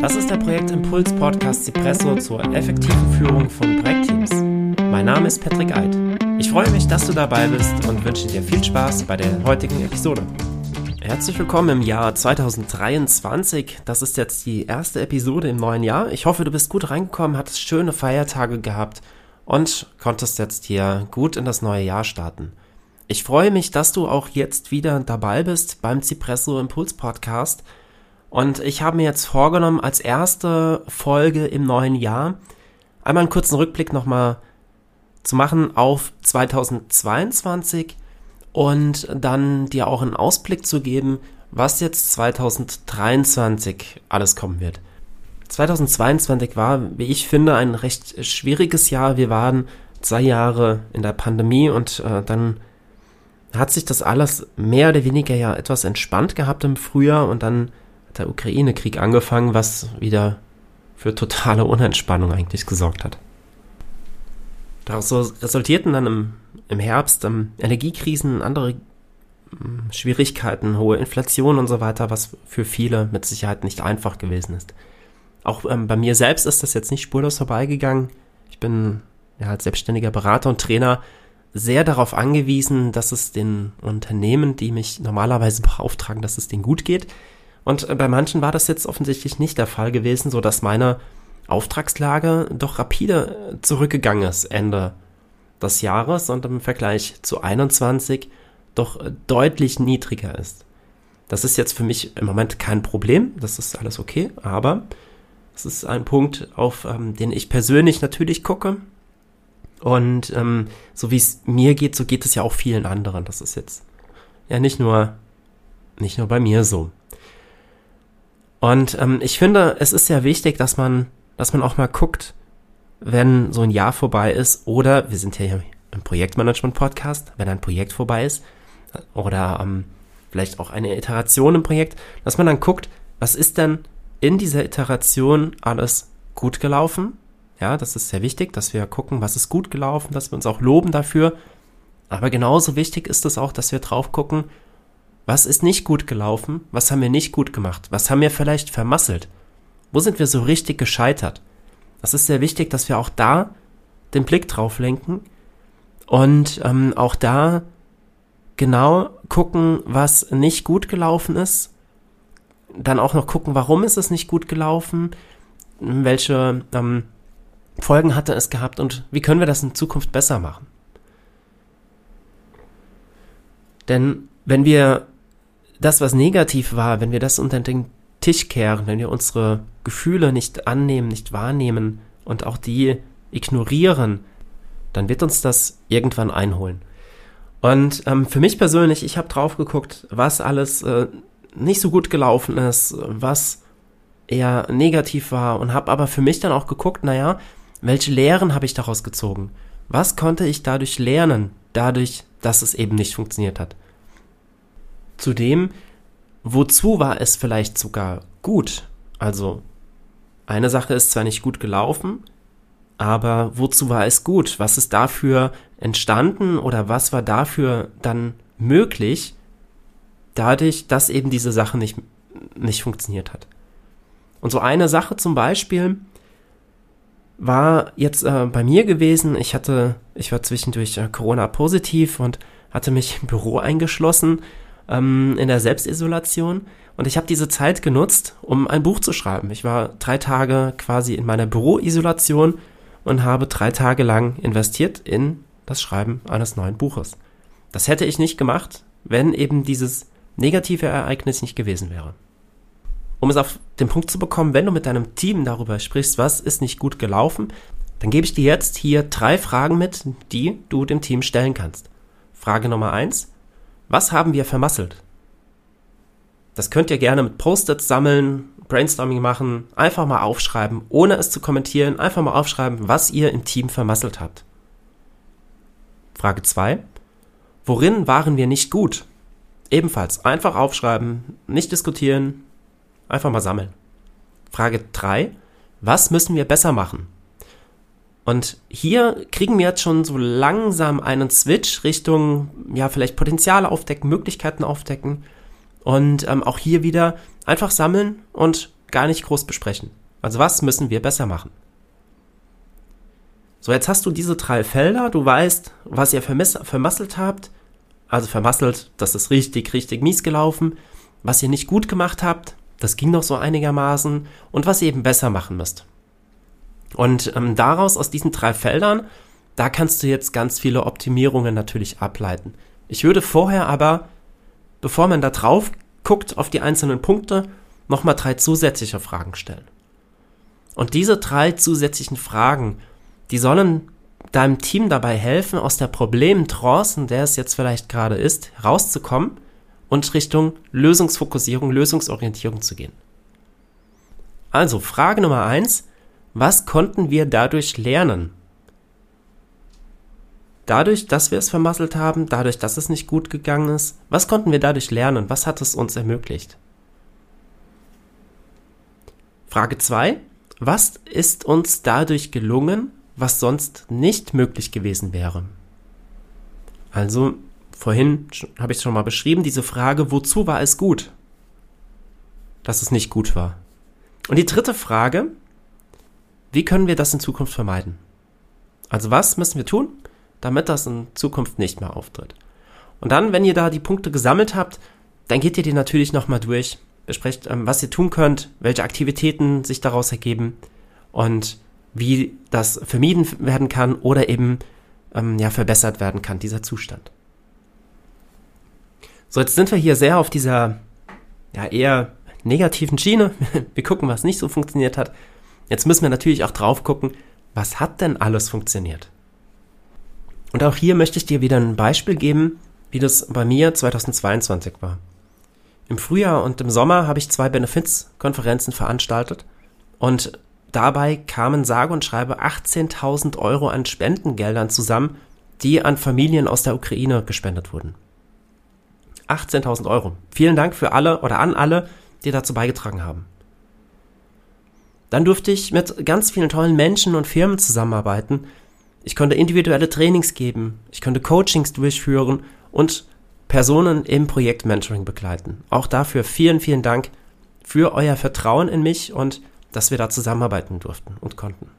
Das ist der Projektimpuls Podcast Cipresso zur effektiven Führung von Projektteams. Mein Name ist Patrick Eid. Ich freue mich, dass du dabei bist und wünsche dir viel Spaß bei der heutigen Episode. Herzlich willkommen im Jahr 2023. Das ist jetzt die erste Episode im neuen Jahr. Ich hoffe, du bist gut reingekommen, hattest schöne Feiertage gehabt und konntest jetzt hier gut in das neue Jahr starten. Ich freue mich, dass du auch jetzt wieder dabei bist beim Cipresso Impuls Podcast und ich habe mir jetzt vorgenommen, als erste Folge im neuen Jahr einmal einen kurzen Rückblick nochmal zu machen auf 2022 und dann dir auch einen Ausblick zu geben, was jetzt 2023 alles kommen wird. 2022 war, wie ich finde, ein recht schwieriges Jahr. Wir waren zwei Jahre in der Pandemie und äh, dann hat sich das alles mehr oder weniger ja etwas entspannt gehabt im Frühjahr und dann der Ukraine-Krieg angefangen, was wieder für totale Unentspannung eigentlich gesorgt hat. Daraus resultierten dann im, im Herbst ähm, Energiekrisen, andere ähm, Schwierigkeiten, hohe Inflation und so weiter, was für viele mit Sicherheit nicht einfach gewesen ist. Auch ähm, bei mir selbst ist das jetzt nicht spurlos vorbeigegangen. Ich bin ja als selbstständiger Berater und Trainer sehr darauf angewiesen, dass es den Unternehmen, die mich normalerweise beauftragen, dass es denen gut geht. Und äh, bei manchen war das jetzt offensichtlich nicht der Fall gewesen, so dass meine Auftragslage doch rapide äh, zurückgegangen ist Ende des Jahres und im Vergleich zu 21 doch äh, deutlich niedriger ist. Das ist jetzt für mich im Moment kein Problem, das ist alles okay, aber es ist ein Punkt, auf ähm, den ich persönlich natürlich gucke. Und ähm, so wie es mir geht, so geht es ja auch vielen anderen. Das ist jetzt ja nicht nur nicht nur bei mir so. Und ähm, ich finde, es ist sehr wichtig, dass man, dass man auch mal guckt, wenn so ein Jahr vorbei ist oder wir sind ja hier im Projektmanagement-Podcast, wenn ein Projekt vorbei ist oder ähm, vielleicht auch eine Iteration im Projekt, dass man dann guckt, was ist denn in dieser Iteration alles gut gelaufen? Ja, das ist sehr wichtig, dass wir gucken, was ist gut gelaufen, dass wir uns auch loben dafür. Aber genauso wichtig ist es auch, dass wir drauf gucken, was ist nicht gut gelaufen? Was haben wir nicht gut gemacht? Was haben wir vielleicht vermasselt? Wo sind wir so richtig gescheitert? Das ist sehr wichtig, dass wir auch da den Blick drauf lenken und ähm, auch da genau gucken, was nicht gut gelaufen ist. Dann auch noch gucken, warum ist es nicht gut gelaufen? Welche ähm, Folgen hatte es gehabt und wie können wir das in Zukunft besser machen? Denn wenn wir das, was negativ war, wenn wir das unter den Tisch kehren, wenn wir unsere Gefühle nicht annehmen, nicht wahrnehmen und auch die ignorieren, dann wird uns das irgendwann einholen. Und ähm, für mich persönlich, ich habe drauf geguckt, was alles äh, nicht so gut gelaufen ist, was eher negativ war und habe aber für mich dann auch geguckt, naja, welche Lehren habe ich daraus gezogen? Was konnte ich dadurch lernen, dadurch, dass es eben nicht funktioniert hat? Zudem, wozu war es vielleicht sogar gut? Also, eine Sache ist zwar nicht gut gelaufen, aber wozu war es gut? Was ist dafür entstanden oder was war dafür dann möglich, dadurch, dass eben diese Sache nicht, nicht funktioniert hat? Und so eine Sache zum Beispiel war jetzt äh, bei mir gewesen. Ich hatte, ich war zwischendurch äh, Corona positiv und hatte mich im Büro eingeschlossen ähm, in der Selbstisolation und ich habe diese Zeit genutzt, um ein Buch zu schreiben. Ich war drei Tage quasi in meiner Büroisolation und habe drei Tage lang investiert in das Schreiben eines neuen Buches. Das hätte ich nicht gemacht, wenn eben dieses negative Ereignis nicht gewesen wäre. Um es auf den Punkt zu bekommen, wenn du mit deinem Team darüber sprichst, was ist nicht gut gelaufen, dann gebe ich dir jetzt hier drei Fragen mit, die du dem Team stellen kannst. Frage Nummer eins: was haben wir vermasselt? Das könnt ihr gerne mit Post-its sammeln, Brainstorming machen, einfach mal aufschreiben, ohne es zu kommentieren, einfach mal aufschreiben, was ihr im Team vermasselt habt. Frage 2. Worin waren wir nicht gut? Ebenfalls einfach aufschreiben, nicht diskutieren, einfach mal sammeln. Frage 3. Was müssen wir besser machen? Und hier kriegen wir jetzt schon so langsam einen Switch Richtung, ja, vielleicht Potenziale aufdecken, Möglichkeiten aufdecken. Und ähm, auch hier wieder einfach sammeln und gar nicht groß besprechen. Also was müssen wir besser machen? So, jetzt hast du diese drei Felder, du weißt, was ihr vermasselt habt. Also vermasselt, das ist richtig, richtig mies gelaufen. Was ihr nicht gut gemacht habt, das ging noch so einigermaßen. Und was ihr eben besser machen müsst. Und ähm, daraus, aus diesen drei Feldern, da kannst du jetzt ganz viele Optimierungen natürlich ableiten. Ich würde vorher aber, bevor man da drauf guckt auf die einzelnen Punkte, nochmal drei zusätzliche Fragen stellen. Und diese drei zusätzlichen Fragen, die sollen deinem Team dabei helfen, aus der Problemtrance, in der es jetzt vielleicht gerade ist, rauszukommen und Richtung Lösungsfokussierung, Lösungsorientierung zu gehen. Also Frage Nummer eins, was konnten wir dadurch lernen? Dadurch, dass wir es vermasselt haben, dadurch, dass es nicht gut gegangen ist, was konnten wir dadurch lernen? Was hat es uns ermöglicht? Frage 2. Was ist uns dadurch gelungen, was sonst nicht möglich gewesen wäre? Also, vorhin habe ich schon mal beschrieben, diese Frage, wozu war es gut? Dass es nicht gut war. Und die dritte Frage, wie können wir das in Zukunft vermeiden? Also was müssen wir tun, damit das in Zukunft nicht mehr auftritt? Und dann, wenn ihr da die Punkte gesammelt habt, dann geht ihr die natürlich nochmal durch, besprecht, ähm, was ihr tun könnt, welche Aktivitäten sich daraus ergeben und wie das vermieden werden kann oder eben ähm, ja, verbessert werden kann, dieser Zustand. So, jetzt sind wir hier sehr auf dieser ja, eher negativen Schiene. Wir gucken, was nicht so funktioniert hat. Jetzt müssen wir natürlich auch drauf gucken, was hat denn alles funktioniert? Und auch hier möchte ich dir wieder ein Beispiel geben, wie das bei mir 2022 war. Im Frühjahr und im Sommer habe ich zwei Benefizkonferenzen veranstaltet und dabei kamen sage und schreibe 18.000 Euro an Spendengeldern zusammen, die an Familien aus der Ukraine gespendet wurden. 18.000 Euro. Vielen Dank für alle oder an alle, die dazu beigetragen haben. Dann durfte ich mit ganz vielen tollen Menschen und Firmen zusammenarbeiten. Ich konnte individuelle Trainings geben, ich konnte Coachings durchführen und Personen im Projektmentoring begleiten. Auch dafür vielen, vielen Dank für euer Vertrauen in mich und dass wir da zusammenarbeiten durften und konnten.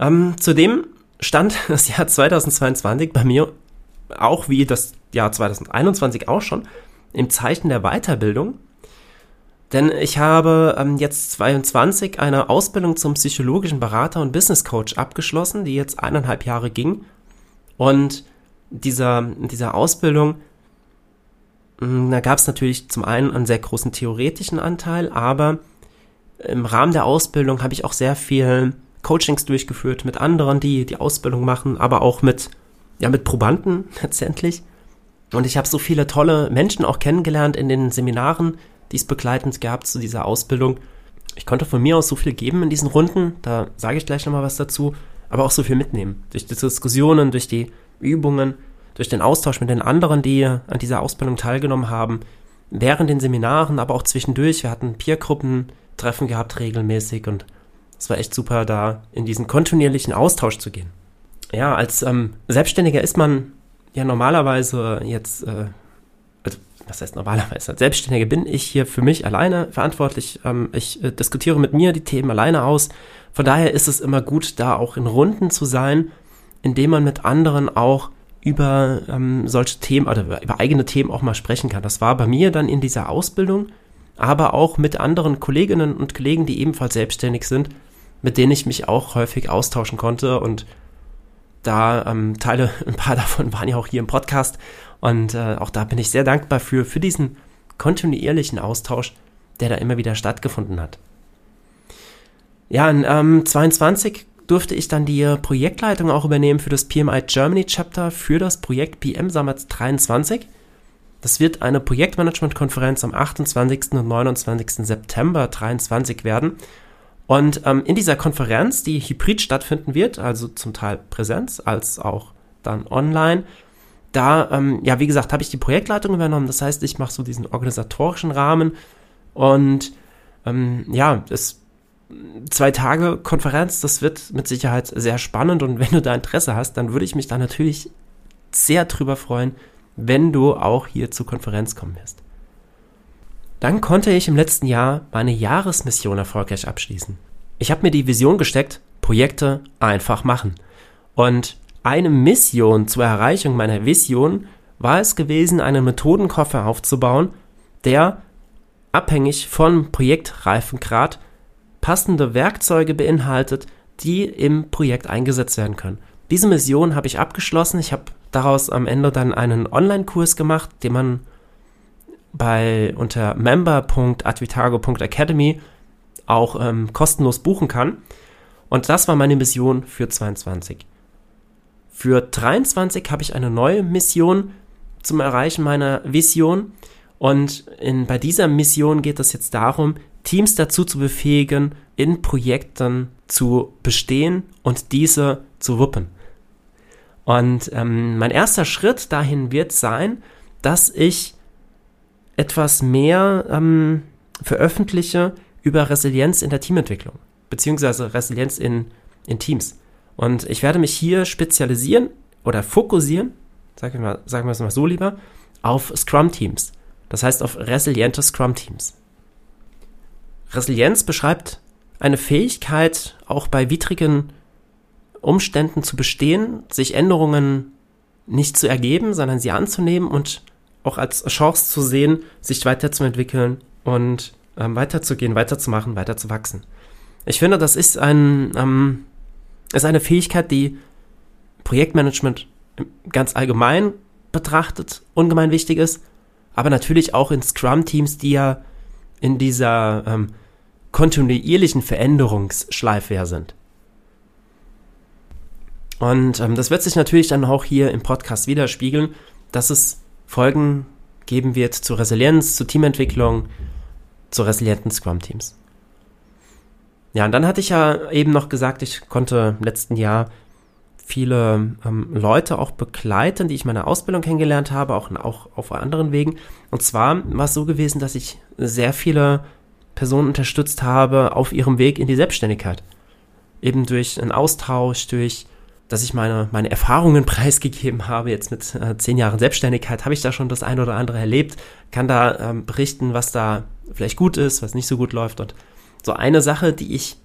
Ähm, zudem stand das Jahr 2022 bei mir auch wie das Jahr 2021 auch schon im Zeichen der Weiterbildung. Denn ich habe ähm, jetzt 22 eine Ausbildung zum psychologischen Berater und Business Coach abgeschlossen, die jetzt eineinhalb Jahre ging. Und dieser, dieser Ausbildung, hm, da gab es natürlich zum einen einen sehr großen theoretischen Anteil, aber im Rahmen der Ausbildung habe ich auch sehr viel Coachings durchgeführt mit anderen, die die Ausbildung machen, aber auch mit, ja, mit Probanden letztendlich. Und ich habe so viele tolle Menschen auch kennengelernt in den Seminaren, die es begleitend gab zu dieser Ausbildung. Ich konnte von mir aus so viel geben in diesen Runden, da sage ich gleich nochmal was dazu, aber auch so viel mitnehmen. Durch die Diskussionen, durch die Übungen, durch den Austausch mit den anderen, die an dieser Ausbildung teilgenommen haben, während den Seminaren, aber auch zwischendurch. Wir hatten Peergruppen-Treffen gehabt regelmäßig und es war echt super, da in diesen kontinuierlichen Austausch zu gehen. Ja, als ähm, Selbstständiger ist man ja normalerweise jetzt, äh, was heißt normalerweise, als Selbstständiger bin ich hier für mich alleine verantwortlich. Ähm, ich äh, diskutiere mit mir die Themen alleine aus. Von daher ist es immer gut, da auch in Runden zu sein indem man mit anderen auch über ähm, solche Themen oder über eigene Themen auch mal sprechen kann. Das war bei mir dann in dieser Ausbildung, aber auch mit anderen Kolleginnen und Kollegen, die ebenfalls selbstständig sind, mit denen ich mich auch häufig austauschen konnte und da ähm, Teile, ein paar davon waren ja auch hier im Podcast und äh, auch da bin ich sehr dankbar für, für diesen kontinuierlichen Austausch, der da immer wieder stattgefunden hat. Ja, in ähm, 22 durfte ich dann die Projektleitung auch übernehmen für das PMI Germany Chapter für das Projekt PM Summit 23. Das wird eine Projektmanagement-Konferenz am 28. und 29. September 23 werden. Und ähm, in dieser Konferenz, die hybrid stattfinden wird, also zum Teil Präsenz als auch dann online, da, ähm, ja, wie gesagt, habe ich die Projektleitung übernommen. Das heißt, ich mache so diesen organisatorischen Rahmen und ähm, ja, es zwei Tage Konferenz, das wird mit Sicherheit sehr spannend und wenn du da Interesse hast, dann würde ich mich da natürlich sehr drüber freuen, wenn du auch hier zur Konferenz kommen wirst. dann konnte ich im letzten Jahr meine Jahresmission erfolgreich abschließen. Ich habe mir die Vision gesteckt, Projekte einfach machen. Und eine Mission zur Erreichung meiner Vision war es gewesen, einen Methodenkoffer aufzubauen, der abhängig von Projektreifengrad passende Werkzeuge beinhaltet, die im Projekt eingesetzt werden können. Diese Mission habe ich abgeschlossen. Ich habe daraus am Ende dann einen Online-Kurs gemacht, den man bei unter member.advitago.academy auch ähm, kostenlos buchen kann. Und das war meine Mission für 22. Für 23 habe ich eine neue Mission zum Erreichen meiner Vision. Und in, bei dieser Mission geht es jetzt darum, Teams dazu zu befähigen, in Projekten zu bestehen und diese zu wuppen. Und ähm, mein erster Schritt dahin wird sein, dass ich etwas mehr ähm, veröffentliche über Resilienz in der Teamentwicklung, beziehungsweise Resilienz in, in Teams. Und ich werde mich hier spezialisieren oder fokussieren, sagen wir, mal, sagen wir es mal so lieber, auf Scrum-Teams. Das heißt auf resiliente Scrum-Teams. Resilienz beschreibt eine Fähigkeit, auch bei widrigen Umständen zu bestehen, sich Änderungen nicht zu ergeben, sondern sie anzunehmen und auch als Chance zu sehen, sich weiterzuentwickeln und ähm, weiterzugehen, weiterzumachen, weiterzuwachsen. Ich finde, das ist ein ähm, ist eine Fähigkeit, die Projektmanagement ganz allgemein betrachtet ungemein wichtig ist, aber natürlich auch in Scrum-Teams, die ja in dieser ähm, kontinuierlichen Veränderungsschleife sind. Und ähm, das wird sich natürlich dann auch hier im Podcast widerspiegeln, dass es Folgen geben wird zu Resilienz, zu Teamentwicklung, zu resilienten Scrum-Teams. Ja, und dann hatte ich ja eben noch gesagt, ich konnte im letzten Jahr viele ähm, Leute auch begleiten, die ich meine Ausbildung kennengelernt habe, auch, auch auf anderen Wegen. Und zwar war es so gewesen, dass ich sehr viele Personen unterstützt habe auf ihrem Weg in die Selbstständigkeit. Eben durch einen Austausch, durch, dass ich meine, meine Erfahrungen preisgegeben habe. Jetzt mit äh, zehn Jahren Selbstständigkeit habe ich da schon das eine oder andere erlebt, kann da ähm, berichten, was da vielleicht gut ist, was nicht so gut läuft. Und so eine Sache, die ich,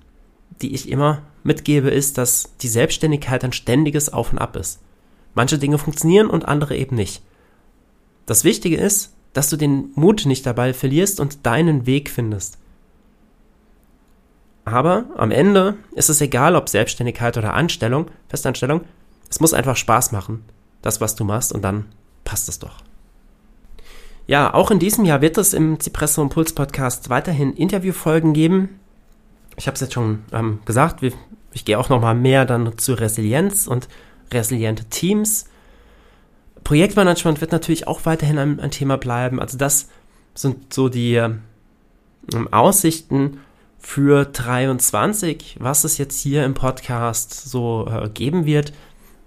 die ich immer mitgebe, ist, dass die Selbstständigkeit ein ständiges Auf und Ab ist. Manche Dinge funktionieren und andere eben nicht. Das Wichtige ist, dass du den Mut nicht dabei verlierst und deinen Weg findest. Aber am Ende ist es egal, ob Selbstständigkeit oder Anstellung, Festanstellung, es muss einfach Spaß machen, das, was du machst, und dann passt es doch. Ja, auch in diesem Jahr wird es im Cipresso Impuls Podcast weiterhin Interviewfolgen geben. Ich habe es jetzt schon ähm, gesagt, ich gehe auch noch mal mehr dann zu Resilienz und resiliente Teams. Projektmanagement wird natürlich auch weiterhin ein, ein Thema bleiben. Also das sind so die ähm, Aussichten für 23, was es jetzt hier im Podcast so äh, geben wird.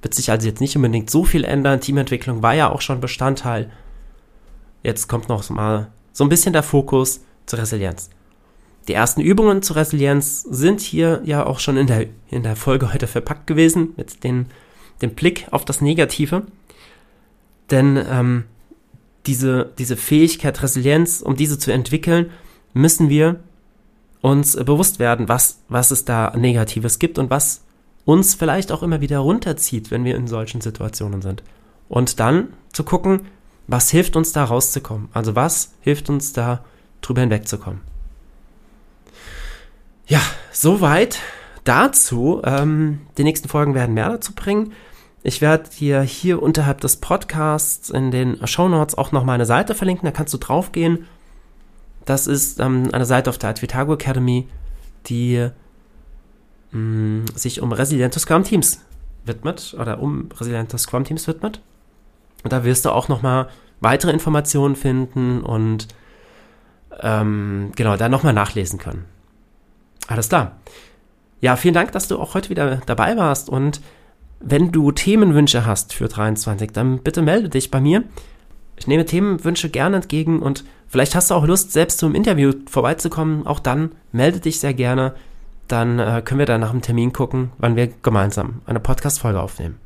Wird sich also jetzt nicht unbedingt so viel ändern. Teamentwicklung war ja auch schon Bestandteil. Jetzt kommt noch mal so ein bisschen der Fokus zur Resilienz. Die ersten Übungen zur Resilienz sind hier ja auch schon in der, in der Folge heute verpackt gewesen, mit den, dem Blick auf das Negative. Denn ähm, diese, diese Fähigkeit, Resilienz, um diese zu entwickeln, müssen wir uns bewusst werden, was, was es da Negatives gibt und was uns vielleicht auch immer wieder runterzieht, wenn wir in solchen Situationen sind. Und dann zu gucken, was hilft uns da rauszukommen? Also was hilft uns da drüber hinwegzukommen? Ja, soweit dazu. Ähm, die nächsten Folgen werden mehr dazu bringen. Ich werde dir hier unterhalb des Podcasts in den Show Notes auch noch meine Seite verlinken, da kannst du draufgehen. Das ist ähm, eine Seite auf der Advitago Academy, die mh, mm, sich um resiliente Scrum Teams widmet oder um resiliente Scrum Teams widmet. Und da wirst du auch nochmal weitere Informationen finden und ähm, genau, da nochmal nachlesen können. Alles klar. Ja, vielen Dank, dass du auch heute wieder dabei warst und wenn du Themenwünsche hast für 23, dann bitte melde dich bei mir. Ich nehme Themenwünsche gerne entgegen und vielleicht hast du auch Lust, selbst zum Interview vorbeizukommen. Auch dann melde dich sehr gerne. Dann äh, können wir dann nach dem Termin gucken, wann wir gemeinsam eine Podcast-Folge aufnehmen.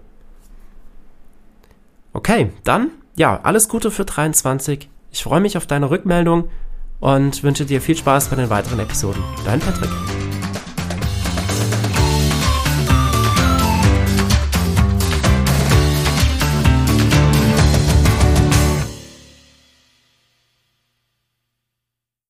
Okay, dann, ja, alles Gute für 23. Ich freue mich auf deine Rückmeldung und wünsche dir viel Spaß bei den weiteren Episoden. Dein Patrick.